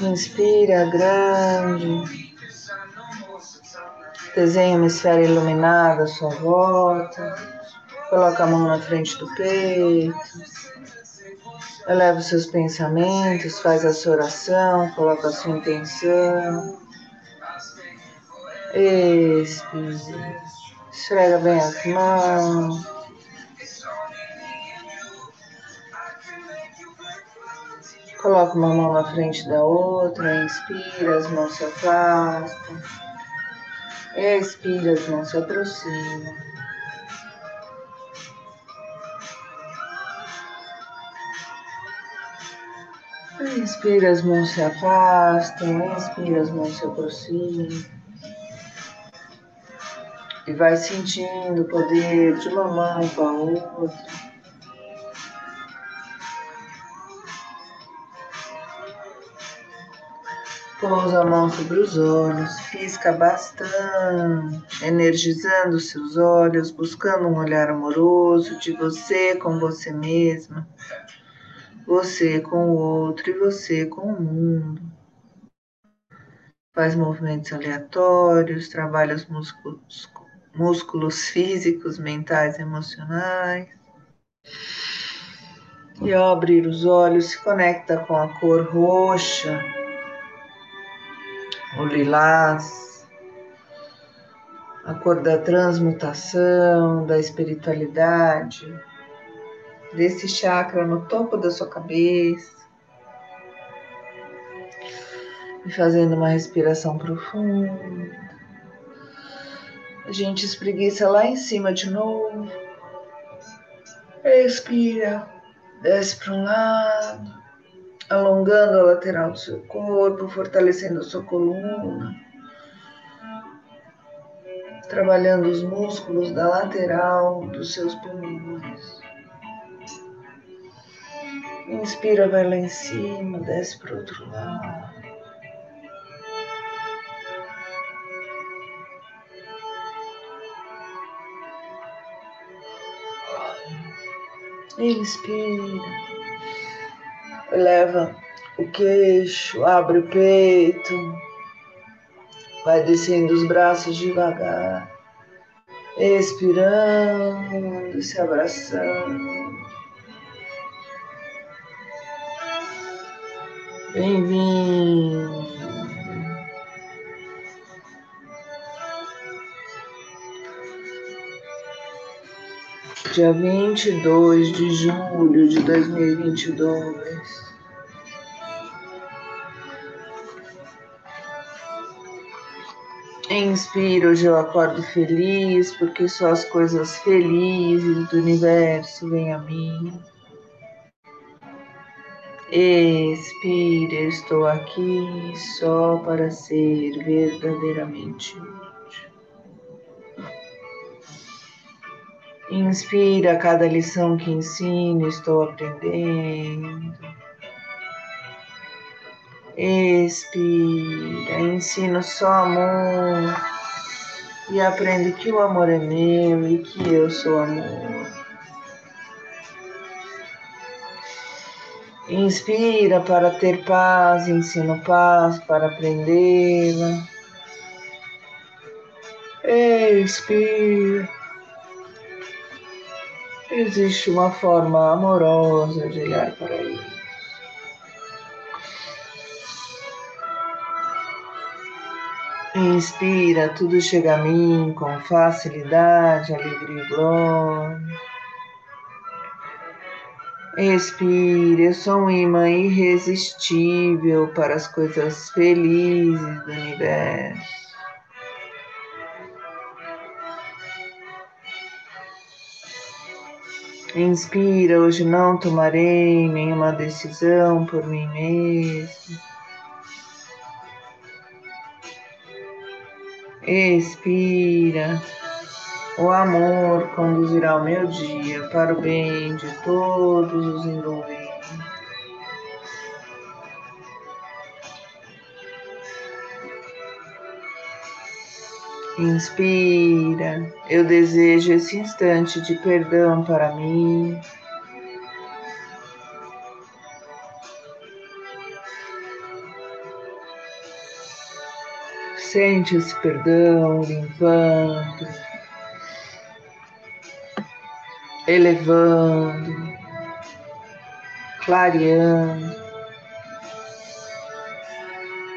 Inspira grande. Desenha uma esfera iluminada à sua volta. Coloca a mão na frente do peito. Eleva os seus pensamentos, faz a sua oração, coloca a sua intenção. Expira. Esfrega bem as mãos. Coloca uma mão na frente da outra, inspira, as mãos se afastam. Expira, as mãos se aproximam. Inspira, as mãos se afastam, inspira, as mãos se aproximam. E vai sentindo o poder de uma mão com a outra. Pousa a mão sobre os olhos, pisca bastante, energizando seus olhos, buscando um olhar amoroso de você com você mesma, você com o outro e você com o mundo. Faz movimentos aleatórios, trabalha os músculos, músculos físicos, mentais, emocionais. E ao abrir os olhos, se conecta com a cor roxa o lilás, a cor da transmutação, da espiritualidade, desse chakra no topo da sua cabeça. E fazendo uma respiração profunda. A gente espreguiça lá em cima de novo. Expira, desce para um lado alongando a lateral do seu corpo, fortalecendo a sua coluna, trabalhando os músculos da lateral dos seus pulmões. Inspira, vai lá em cima, desce para o outro lado. Inspira eleva o queixo, abre o peito, vai descendo os braços devagar, expirando, se abraçando. Bem-vindo. Dia vinte e dois de julho de dois mil e vinte e dois. Inspiro, hoje eu acordo feliz, porque só as coisas felizes do universo vêm a mim. Expira, estou aqui só para ser verdadeiramente Inspira cada lição que ensino, estou aprendendo. Expira, ensino só amor e aprendo que o amor é meu e que eu sou amor. Inspira para ter paz, ensino paz para aprendê-la. Expira. Existe uma forma amorosa de olhar para isso. Inspira, tudo chega a mim com facilidade, alegria e glória. Expira, eu sou um imã irresistível para as coisas felizes do universo. Inspira, hoje não tomarei nenhuma decisão por mim mesmo. Expira. O amor conduzirá o meu dia para o bem de todos os envolvidos. Inspira, eu desejo esse instante de perdão para mim. Sente esse perdão limpando, elevando, clareando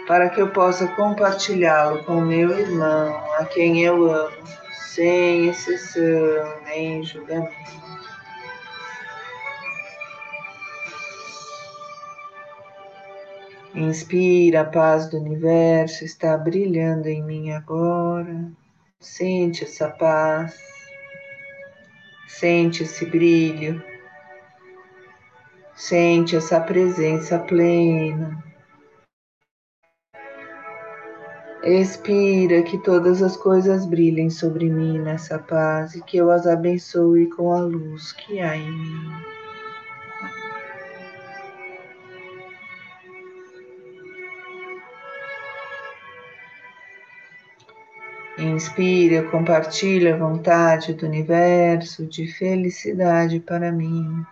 para que eu possa compartilhá-lo com meu irmão, a quem eu amo, sem exceção nem julgamento. Inspira, a paz do universo está brilhando em mim agora. Sente essa paz, sente esse brilho, sente essa presença plena. Expira que todas as coisas brilhem sobre mim nessa paz e que eu as abençoe com a luz que há em mim. Inspira, compartilha a vontade do universo de felicidade para mim.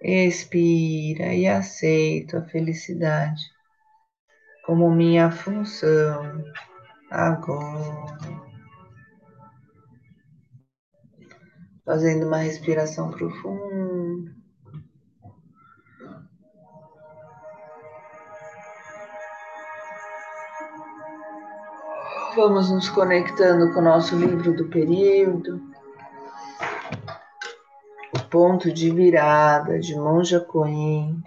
Expira e aceito a felicidade como minha função agora. Fazendo uma respiração profunda. Vamos nos conectando com o nosso livro do período. O ponto de virada de Monja Coen.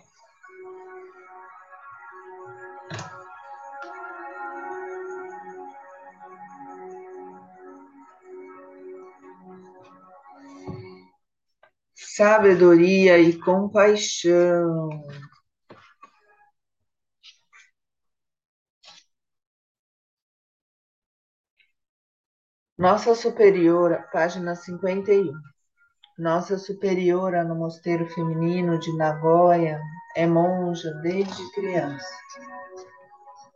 Sabedoria e compaixão. Nossa Superiora, página 51. Nossa Superiora no Mosteiro Feminino de Nagoya é monja desde criança.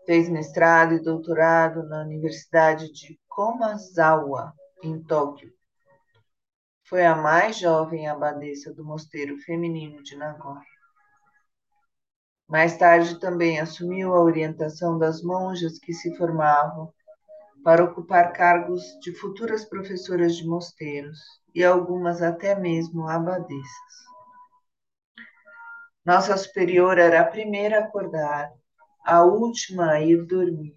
Fez mestrado e doutorado na Universidade de Komazawa, em Tóquio. Foi a mais jovem abadesa do Mosteiro Feminino de Nagoya. Mais tarde também assumiu a orientação das monjas que se formavam para ocupar cargos de futuras professoras de mosteiros e algumas até mesmo abadesas. Nossa superiora era a primeira a acordar, a última a ir dormir.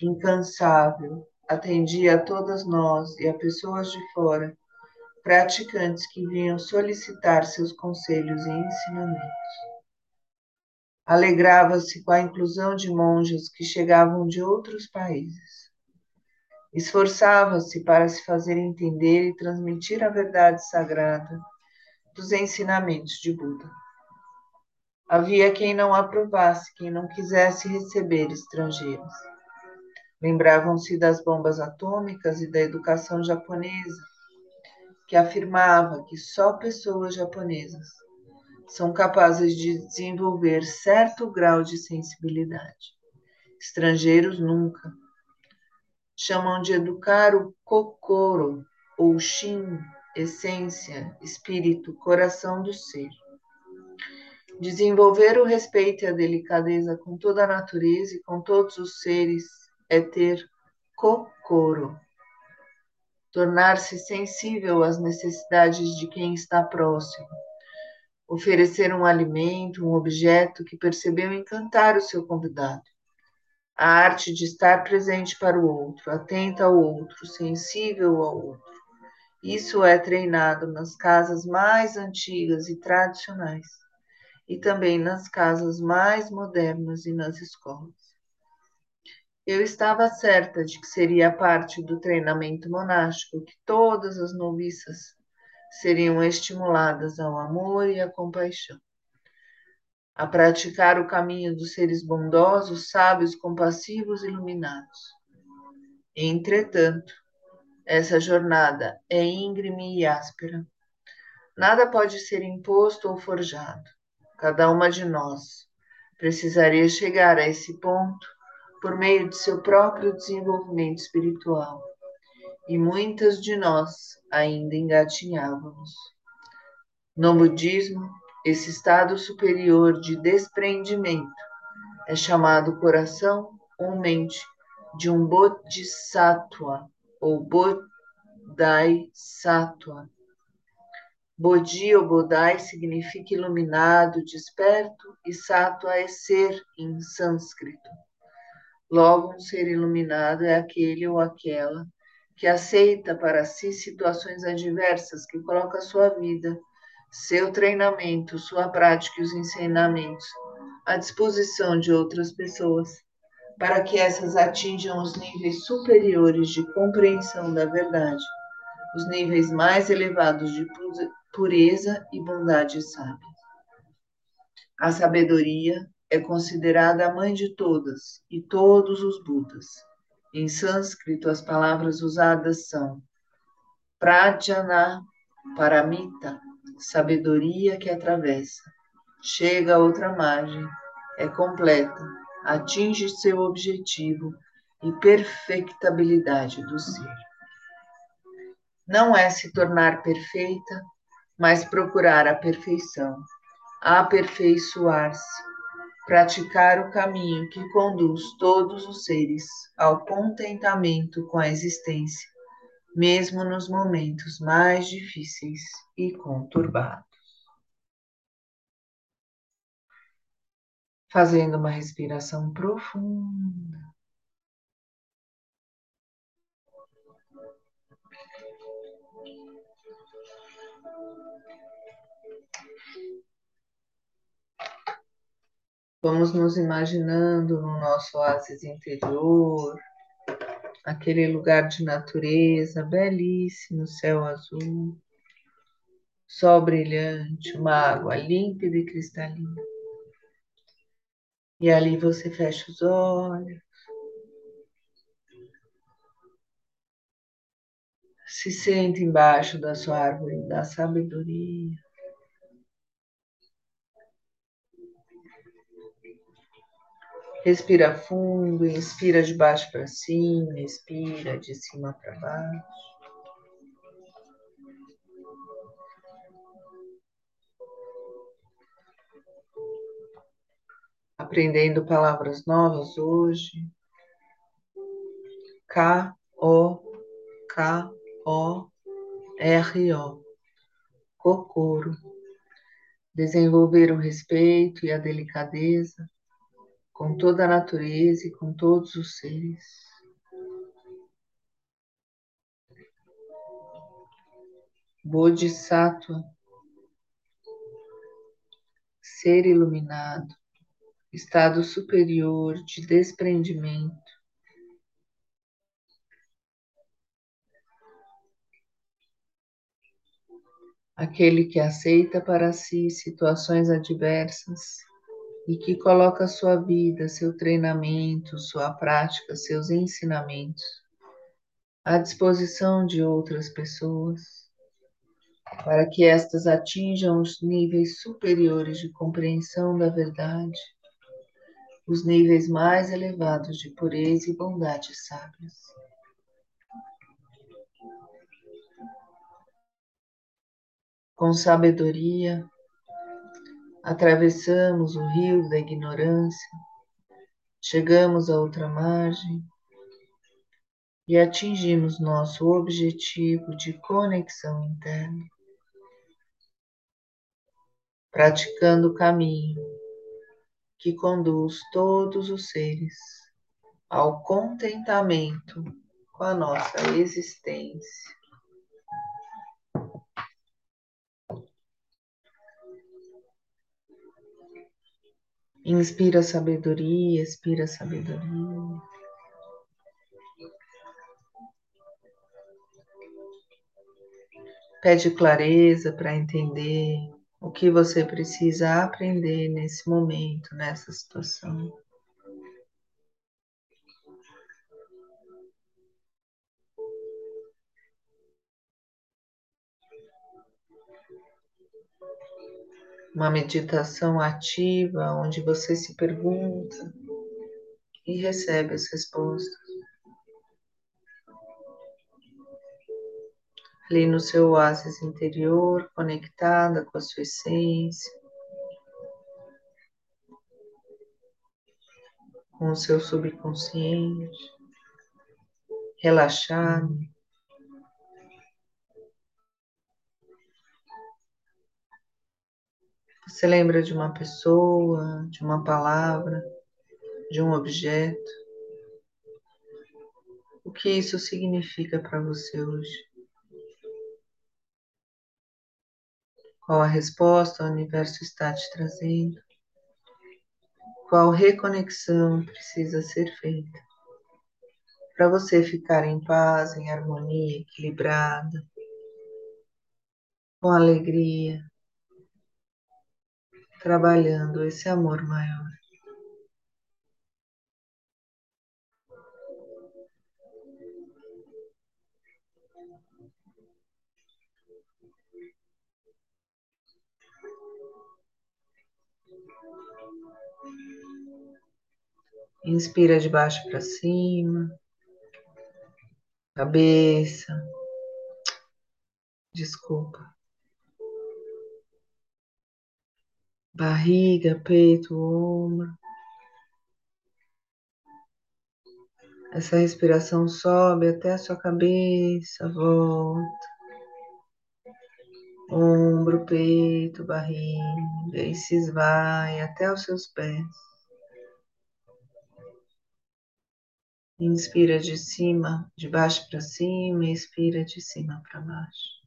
Incansável, atendia a todas nós e a pessoas de fora, praticantes que vinham solicitar seus conselhos e ensinamentos. Alegrava-se com a inclusão de monjas que chegavam de outros países Esforçava-se para se fazer entender e transmitir a verdade sagrada dos ensinamentos de Buda. Havia quem não aprovasse, quem não quisesse receber estrangeiros. Lembravam-se das bombas atômicas e da educação japonesa, que afirmava que só pessoas japonesas são capazes de desenvolver certo grau de sensibilidade. Estrangeiros nunca chamam de educar o kokoro, ou shin, essência, espírito, coração do ser. Desenvolver o respeito e a delicadeza com toda a natureza e com todos os seres é ter kokoro. Tornar-se sensível às necessidades de quem está próximo. Oferecer um alimento, um objeto que percebeu encantar o seu convidado a arte de estar presente para o outro, atenta ao outro, sensível ao outro. Isso é treinado nas casas mais antigas e tradicionais, e também nas casas mais modernas e nas escolas. Eu estava certa de que seria parte do treinamento monástico que todas as noviças seriam estimuladas ao amor e à compaixão a praticar o caminho dos seres bondosos, sábios, compassivos e iluminados. Entretanto, essa jornada é íngreme e áspera. Nada pode ser imposto ou forjado. Cada uma de nós precisaria chegar a esse ponto por meio de seu próprio desenvolvimento espiritual. E muitas de nós ainda engatinhávamos. No budismo, esse estado superior de desprendimento é chamado coração ou mente de um Bodhisattva ou Bodhisattva. Bodhi ou Bodai significa iluminado, desperto, e Sattva é ser em sânscrito. Logo, um ser iluminado é aquele ou aquela que aceita para si situações adversas, que coloca sua vida, seu treinamento, sua prática e os ensinamentos à disposição de outras pessoas, para que essas atinjam os níveis superiores de compreensão da verdade, os níveis mais elevados de pureza e bondade sábia. A sabedoria é considerada a mãe de todas e todos os Budas. Em sânscrito, as palavras usadas são Prajna Paramita, sabedoria que atravessa, chega a outra margem, é completa, atinge seu objetivo e perfectabilidade do ser. Não é se tornar perfeita, mas procurar a perfeição, aperfeiçoar-se, praticar o caminho que conduz todos os seres ao contentamento com a existência, mesmo nos momentos mais difíceis e conturbados. Fazendo uma respiração profunda. Vamos nos imaginando no nosso oásis interior, aquele lugar de natureza belíssimo, céu azul, sol brilhante, uma água límpida e cristalina. E ali você fecha os olhos. Se sente embaixo da sua árvore da sabedoria. Respira fundo, inspira de baixo para cima, expira de cima para baixo. Aprendendo palavras novas hoje. K O K O R O. Cocoro. Desenvolver o respeito e a delicadeza com toda a natureza e com todos os seres. Bodhisattva, ser iluminado, estado superior de desprendimento. Aquele que aceita para si situações adversas e que coloca sua vida, seu treinamento, sua prática, seus ensinamentos à disposição de outras pessoas, para que estas atinjam os níveis superiores de compreensão da verdade, os níveis mais elevados de pureza e bondade sábias. Com sabedoria, Atravessamos o rio da ignorância, chegamos à outra margem e atingimos nosso objetivo de conexão interna, praticando o caminho que conduz todos os seres ao contentamento com a nossa existência. Inspira sabedoria, expira sabedoria. Pede clareza para entender o que você precisa aprender nesse momento, nessa situação. Uma meditação ativa onde você se pergunta e recebe as respostas. Ali no seu oásis interior, conectada com a sua essência. com o seu subconsciente, relaxado. Você lembra de uma pessoa, de uma palavra, de um objeto? O que isso significa para você hoje? Qual a resposta o universo está te trazendo? Qual reconexão precisa ser feita para você ficar em paz, em harmonia, equilibrada, com alegria? Trabalhando esse amor maior. Inspira de baixo para cima, cabeça. Desculpa. Barriga, peito, ombro. Essa respiração sobe até a sua cabeça, volta. Ombro, peito, barriga e se esvai até os seus pés. Inspira de cima, de baixo para cima, expira de cima para baixo.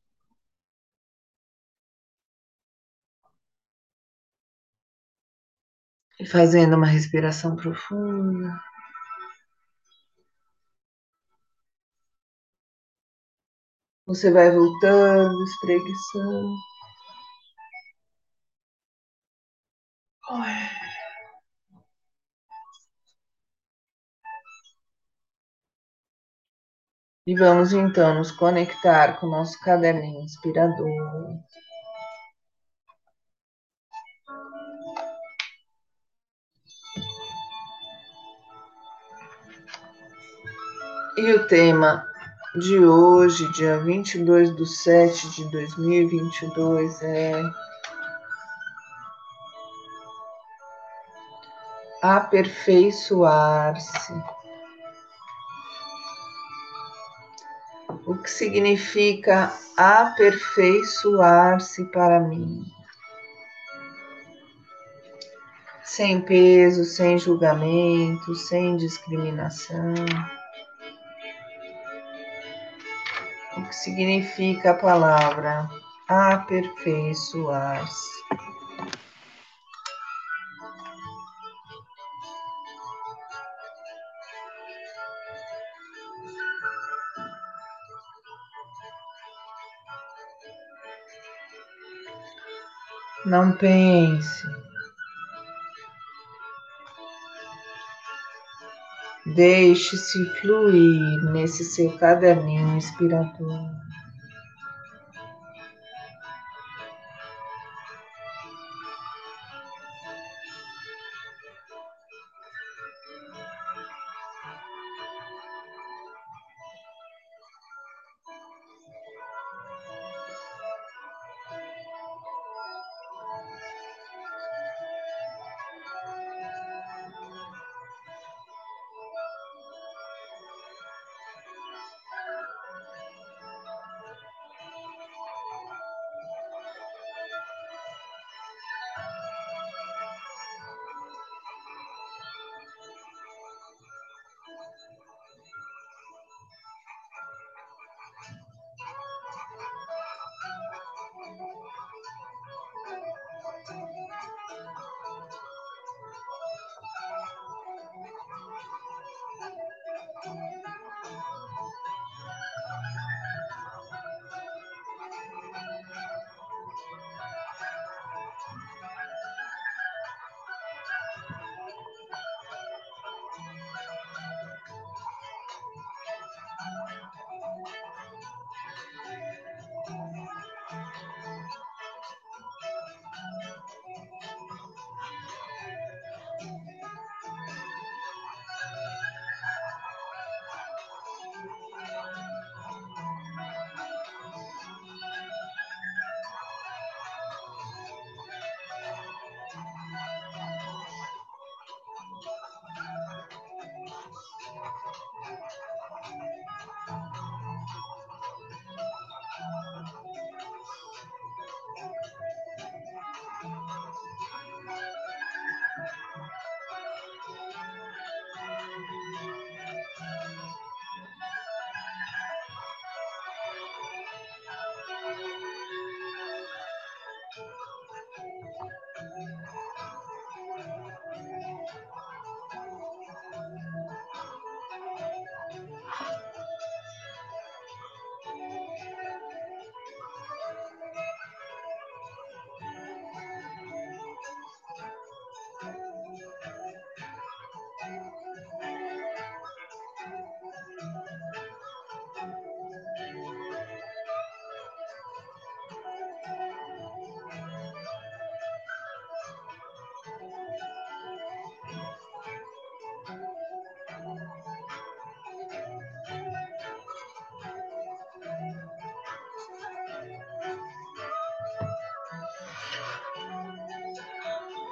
E fazendo uma respiração profunda. Você vai voltando, espreguiçando. E vamos então nos conectar com o nosso caderninho inspirador. E o tema de hoje, dia 22 de 7 de 2022, é aperfeiçoar-se. O que significa aperfeiçoar-se para mim? Sem peso, sem julgamento, sem discriminação. Que significa a palavra aperfeiçoar-se. Não pense. Deixe-se fluir nesse seu caderninho inspirador.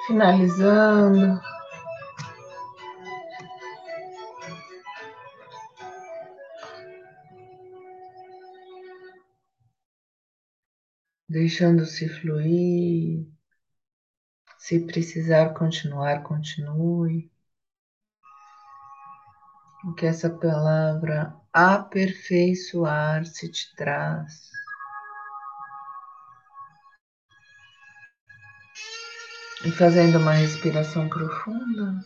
Finalizando. Deixando-se fluir. Se precisar continuar, continue. O que essa palavra aperfeiçoar-se te traz. E fazendo uma respiração profunda.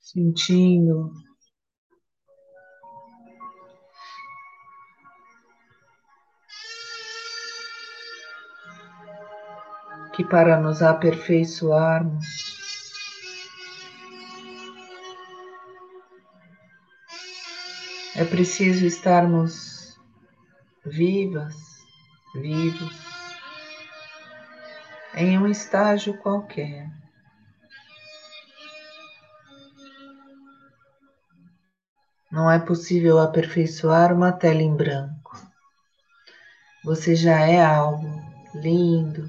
Sentindo que para nos aperfeiçoarmos, é preciso estarmos vivas, vivos, em um estágio qualquer. Não é possível aperfeiçoar uma tela em branco. Você já é algo lindo,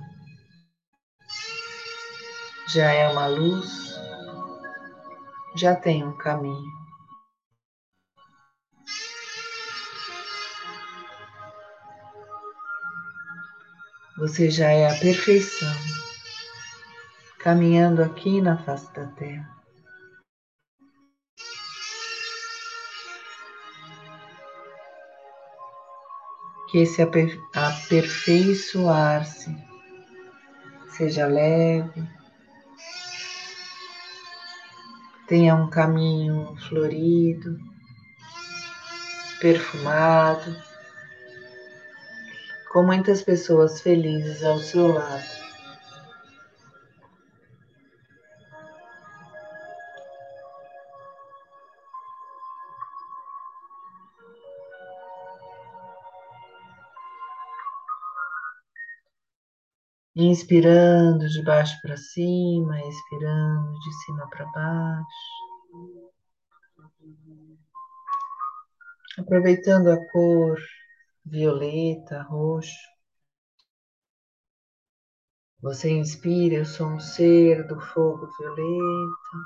já é uma luz, já tem um caminho. Você já é a perfeição, caminhando aqui na face da terra. Que esse aperfeiçoar-se seja leve, tenha um caminho florido, perfumado, com muitas pessoas felizes ao seu lado. Inspirando de baixo para cima, expirando de cima para baixo. Aproveitando a cor violeta, roxo. Você inspira, eu sou um ser do fogo violeta.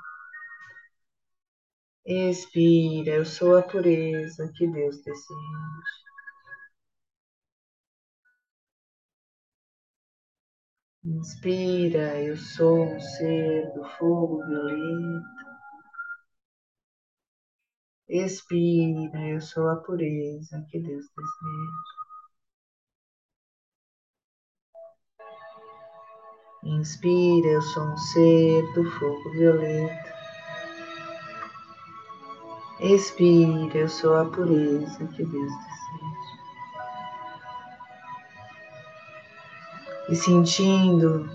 Expira, eu sou a pureza que Deus deseja. Inspira, eu sou um ser do fogo violeta. Expira, eu sou a pureza que Deus deseja. Inspira, eu sou um ser do fogo violeta. Expira, eu sou a pureza que Deus deseja. e sentindo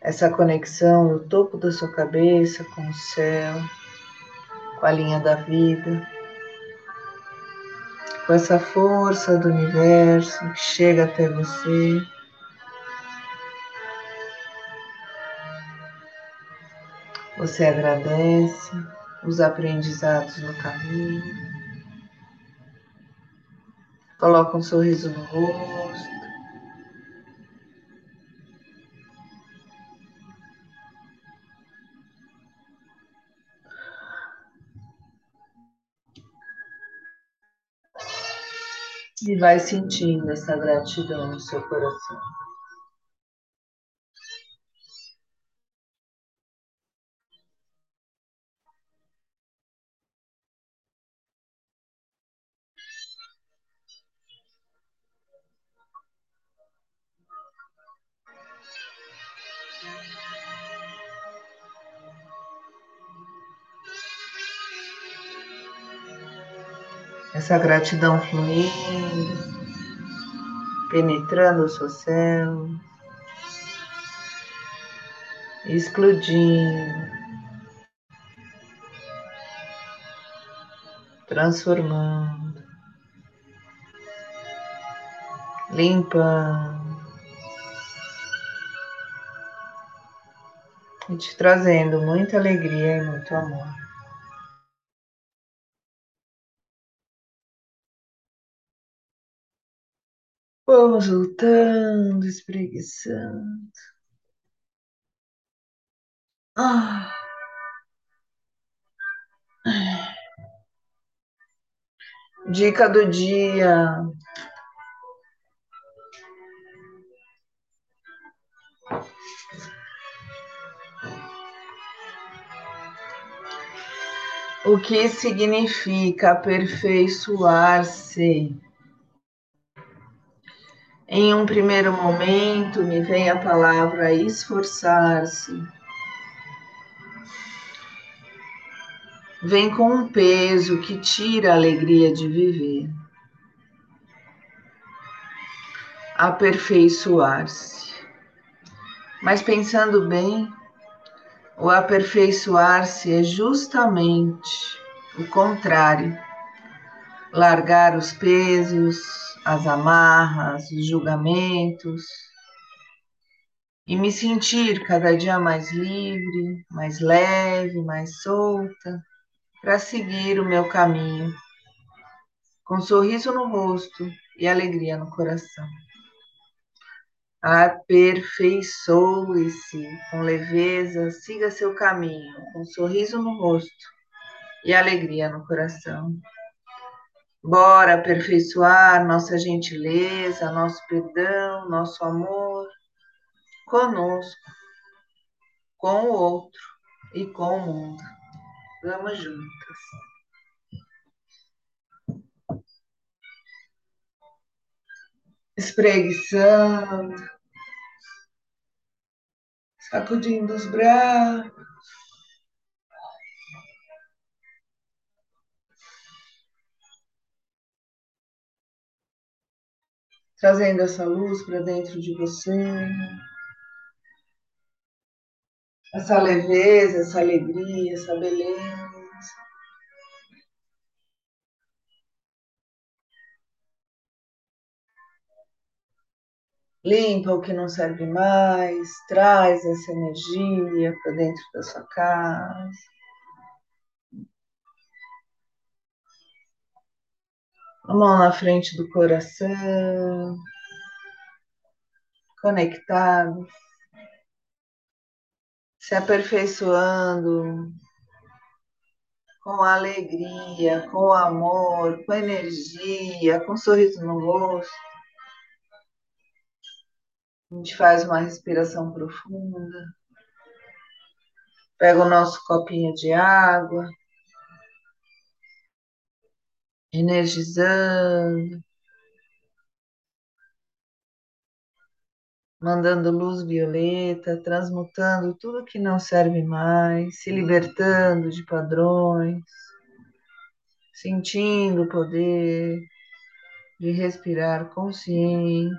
essa conexão no topo da sua cabeça com o céu, com a linha da vida, com essa força do universo que chega até você. Você agradece os aprendizados no caminho, coloca um sorriso no rosto. E vai sentindo essa gratidão no seu coração. Essa gratidão fluindo, penetrando o seu céu, explodindo, transformando, limpando, e te trazendo muita alegria e muito amor. Vamos voltando, espreguiçando. Ah. Dica do dia. O que significa aperfeiçoar-se? Em um primeiro momento, me vem a palavra esforçar-se. Vem com um peso que tira a alegria de viver. Aperfeiçoar-se. Mas pensando bem, o aperfeiçoar-se é justamente o contrário. Largar os pesos, as amarras, os julgamentos e me sentir cada dia mais livre, mais leve, mais solta para seguir o meu caminho, com um sorriso no rosto e alegria no coração. Aperfeiçoe-se com leveza, siga seu caminho, com um sorriso no rosto e alegria no coração. Bora aperfeiçoar nossa gentileza, nosso perdão, nosso amor conosco, com o outro e com o mundo. Vamos juntas. espreguiçando, sacudindo os braços. Trazendo essa luz para dentro de você, essa leveza, essa alegria, essa beleza. limpa o que não serve mais, traz essa energia para dentro da sua casa. A mão na frente do coração, conectados, se aperfeiçoando com alegria, com amor, com energia, com sorriso no rosto. A gente faz uma respiração profunda. Pega o nosso copinho de água. Energizando. Mandando luz violeta, transmutando tudo que não serve mais, se libertando de padrões, sentindo o poder de respirar consciente.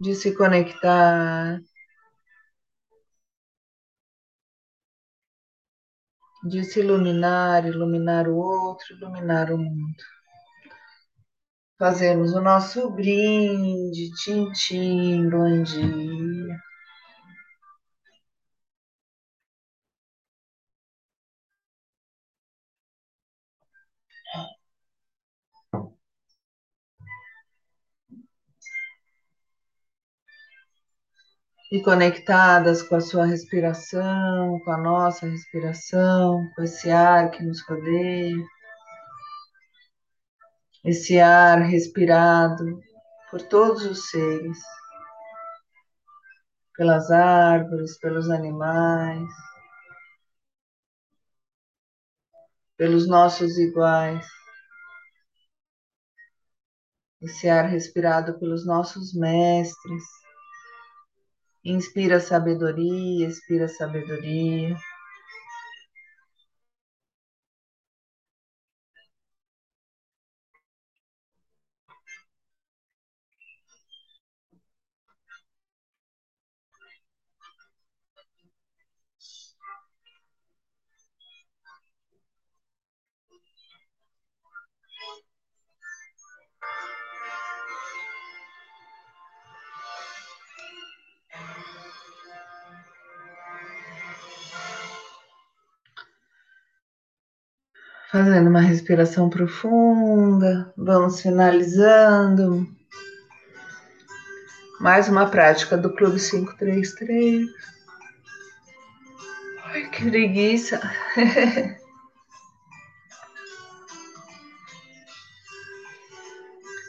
de se conectar, de se iluminar, iluminar o outro, iluminar o mundo. Fazemos o nosso brinde, tintim, bom dia. E conectadas com a sua respiração, com a nossa respiração, com esse ar que nos rodeia, esse ar respirado por todos os seres, pelas árvores, pelos animais, pelos nossos iguais. Esse ar respirado pelos nossos mestres, Inspira sabedoria, expira sabedoria. Fazendo uma respiração profunda, vamos finalizando. Mais uma prática do Clube 533. Ai, que preguiça.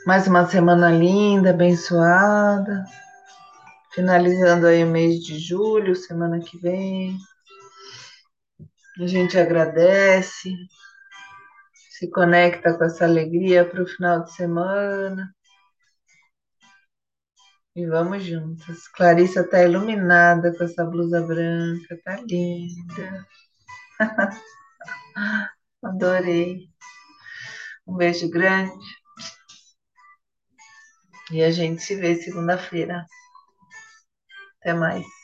Mais uma semana linda, abençoada. Finalizando aí o mês de julho, semana que vem. A gente agradece, se conecta com essa alegria para o final de semana. E vamos juntas. Clarissa está iluminada com essa blusa branca, tá linda. Adorei. Um beijo grande. E a gente se vê segunda-feira. Até mais.